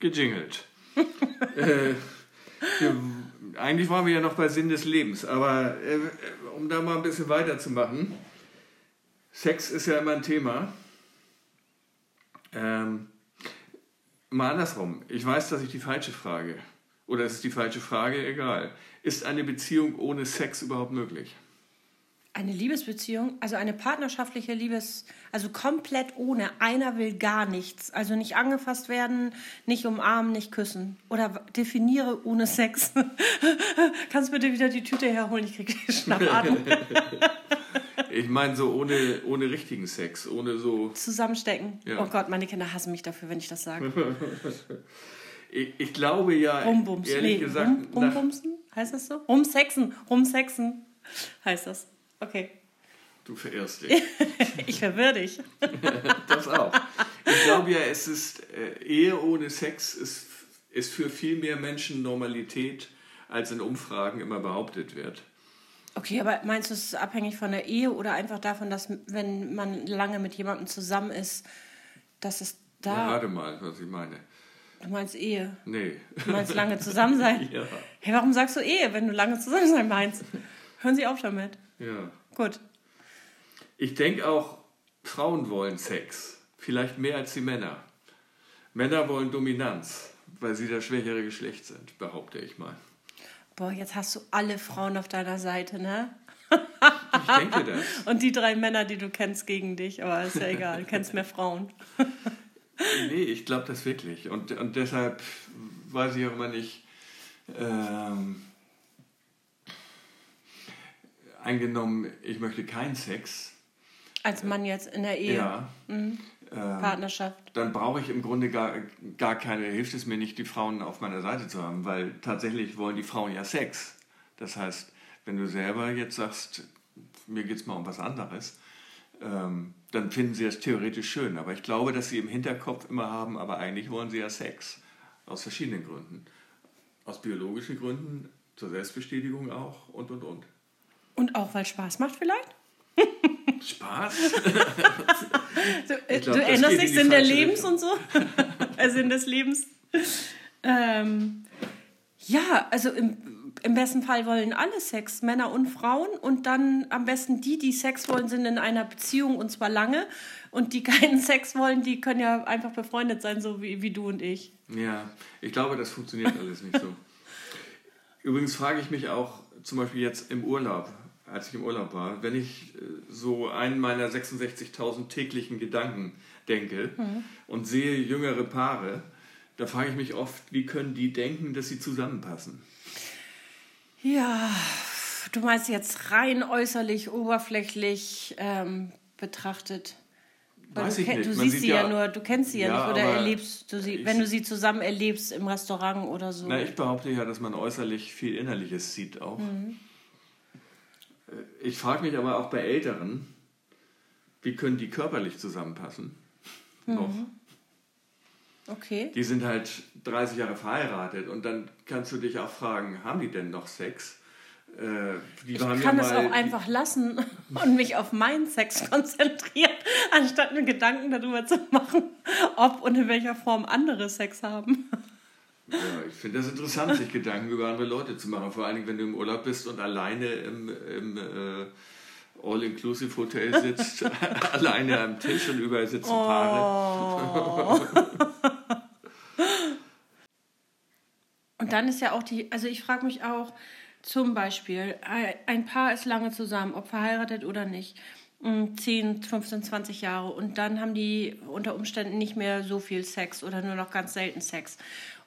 gejingelt. äh, wir, eigentlich waren wir ja noch bei Sinn des Lebens, aber äh, um da mal ein bisschen weiterzumachen, Sex ist ja immer ein Thema. Ähm, mal andersrum. Ich weiß, dass ich die falsche frage. Oder ist es die falsche Frage? Egal. Ist eine Beziehung ohne Sex überhaupt möglich? Eine Liebesbeziehung, also eine partnerschaftliche Liebes, also komplett ohne. Einer will gar nichts. Also nicht angefasst werden, nicht umarmen, nicht küssen. Oder definiere ohne Sex. Kannst bitte wieder die Tüte herholen? Ich kriege Schnappatmung. ich meine so ohne, ohne richtigen Sex, ohne so... Zusammenstecken. Ja. Oh Gott, meine Kinder hassen mich dafür, wenn ich das sage. ich, ich, glaube ja, Rumbumsen. ehrlich nee, gesagt... Rum, rumbumsen? Heißt das so? Rumsexen. Rumsexen heißt das. Okay. Du verirrst dich. ich verwirr dich. das auch. Ich glaube ja, es ist äh, Ehe ohne Sex ist, ist für viel mehr Menschen Normalität, als in Umfragen immer behauptet wird. Okay, aber meinst du, es ist abhängig von der Ehe oder einfach davon, dass wenn man lange mit jemandem zusammen ist, dass es da. Ja, warte mal, was ich meine. Du meinst Ehe? Nee. Du meinst lange zusammen sein? ja. Hey, warum sagst du Ehe, wenn du lange zusammen sein meinst? Hören Sie auf damit. Ja. Gut. Ich denke auch, Frauen wollen Sex. Vielleicht mehr als die Männer. Männer wollen Dominanz, weil sie das schwächere Geschlecht sind, behaupte ich mal. Boah, jetzt hast du alle Frauen auf deiner Seite, ne? Ich denke das. Und die drei Männer, die du kennst, gegen dich, aber ist ja egal, du kennst mehr Frauen. nee, ich glaube das wirklich. Und, und deshalb weiß ich auch immer nicht, ähm, eingenommen, ich möchte keinen Sex. Als Mann jetzt in der Ehe. Ja. Mhm. Ähm, Partnerschaft. Dann brauche ich im Grunde gar, gar keine, hilft es mir nicht, die Frauen auf meiner Seite zu haben, weil tatsächlich wollen die Frauen ja Sex. Das heißt, wenn du selber jetzt sagst, mir geht es mal um was anderes, ähm, dann finden sie das theoretisch schön. Aber ich glaube, dass sie im Hinterkopf immer haben, aber eigentlich wollen sie ja Sex. Aus verschiedenen Gründen. Aus biologischen Gründen, zur Selbstbestätigung auch und und und. Und auch weil Spaß macht vielleicht? Spaß? du, glaub, du erinnerst dich Sinn der Lebens Richtung. und so? Äh, Sinn des Lebens. Ähm, ja, also im, im besten Fall wollen alle Sex, Männer und Frauen. Und dann am besten die, die Sex wollen, sind in einer Beziehung und zwar lange. Und die keinen Sex wollen, die können ja einfach befreundet sein, so wie, wie du und ich. Ja, ich glaube, das funktioniert alles nicht so. Übrigens frage ich mich auch zum Beispiel jetzt im Urlaub, als ich im Urlaub war, wenn ich äh, so einen meiner 66.000 täglichen Gedanken denke mhm. und sehe jüngere Paare, da frage ich mich oft, wie können die denken, dass sie zusammenpassen? Ja, du meinst jetzt rein äußerlich, oberflächlich ähm, betrachtet. Weil Weiß du, ich nicht. du siehst sie ja, ja, nur, du kennst sie ja, ja nicht oder erlebst du sie, wenn du sie zusammen erlebst im Restaurant oder so. Na, ich behaupte ja, dass man äußerlich viel Innerliches sieht auch. Mhm. Ich frage mich aber auch bei Älteren, wie können die körperlich zusammenpassen? Mhm. Noch. Okay. Die sind halt 30 Jahre verheiratet und dann kannst du dich auch fragen, haben die denn noch Sex? Äh, ich kann ja es auch einfach lassen und mich auf meinen Sex konzentrieren, anstatt mir Gedanken darüber zu machen, ob und in welcher Form andere Sex haben. Ja, ich finde das interessant, sich Gedanken über andere Leute zu machen. Vor allen Dingen, wenn du im Urlaub bist und alleine im, im äh, All-Inclusive-Hotel sitzt, alleine am Tisch und überall sitzen oh. Paare. und dann ist ja auch die, also ich frage mich auch, zum Beispiel, ein Paar ist lange zusammen, ob verheiratet oder nicht. 10, 15, 20 Jahre und dann haben die unter Umständen nicht mehr so viel Sex oder nur noch ganz selten Sex.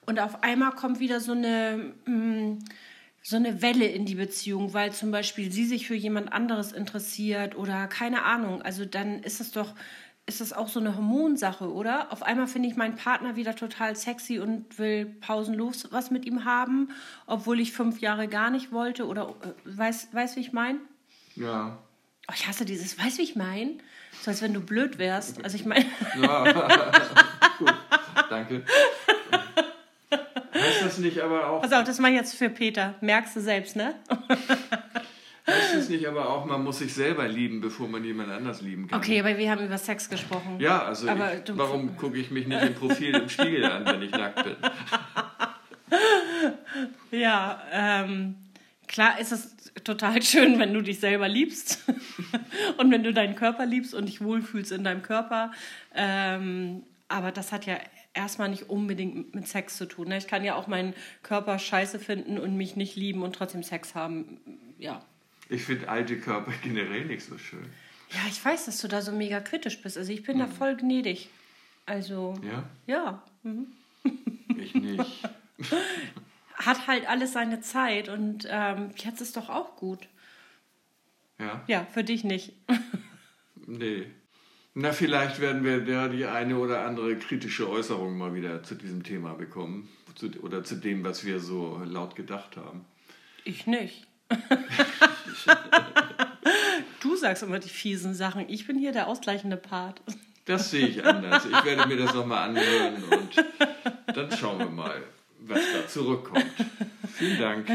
Und auf einmal kommt wieder so eine, mm, so eine Welle in die Beziehung, weil zum Beispiel sie sich für jemand anderes interessiert oder keine Ahnung. Also dann ist es doch, ist das auch so eine Hormonsache, oder? Auf einmal finde ich meinen Partner wieder total sexy und will pausenlos was mit ihm haben, obwohl ich fünf Jahre gar nicht wollte oder äh, weißt, weiß, wie ich meine? Ja. Oh, ich hasse dieses, weißt wie ich meine? So als wenn du blöd wärst. Also ich meine. Ja, gut, danke das nicht aber auch. Pass auf, das mache ich jetzt für Peter. Merkst du selbst, ne? Heißt es nicht aber auch, man muss sich selber lieben, bevor man jemand anders lieben kann? Okay, aber wir haben über Sex gesprochen. Ja, also Aber ich, warum gucke ich mich nicht im Profil im Spiegel an, wenn ich nackt bin? Ja, ähm, klar ist es total schön, wenn du dich selber liebst und wenn du deinen Körper liebst und dich wohlfühlst in deinem Körper. Ähm, aber das hat ja erstmal nicht unbedingt mit Sex zu tun. Ne? Ich kann ja auch meinen Körper scheiße finden und mich nicht lieben und trotzdem Sex haben. Ja. Ich finde alte Körper generell nicht so schön. Ja, ich weiß, dass du da so mega kritisch bist. Also ich bin da voll gnädig. Also, Ja? ja. Ich nicht. Hat halt alles seine Zeit und ähm, jetzt ist doch auch gut. Ja? Ja, für dich nicht. Nee. Na, vielleicht werden wir da die eine oder andere kritische Äußerung mal wieder zu diesem Thema bekommen. Zu, oder zu dem, was wir so laut gedacht haben. Ich nicht. du sagst immer die fiesen Sachen. Ich bin hier der ausgleichende Part. Das sehe ich anders. Ich werde mir das nochmal anhören und dann schauen wir mal, was da zurückkommt. Vielen Dank.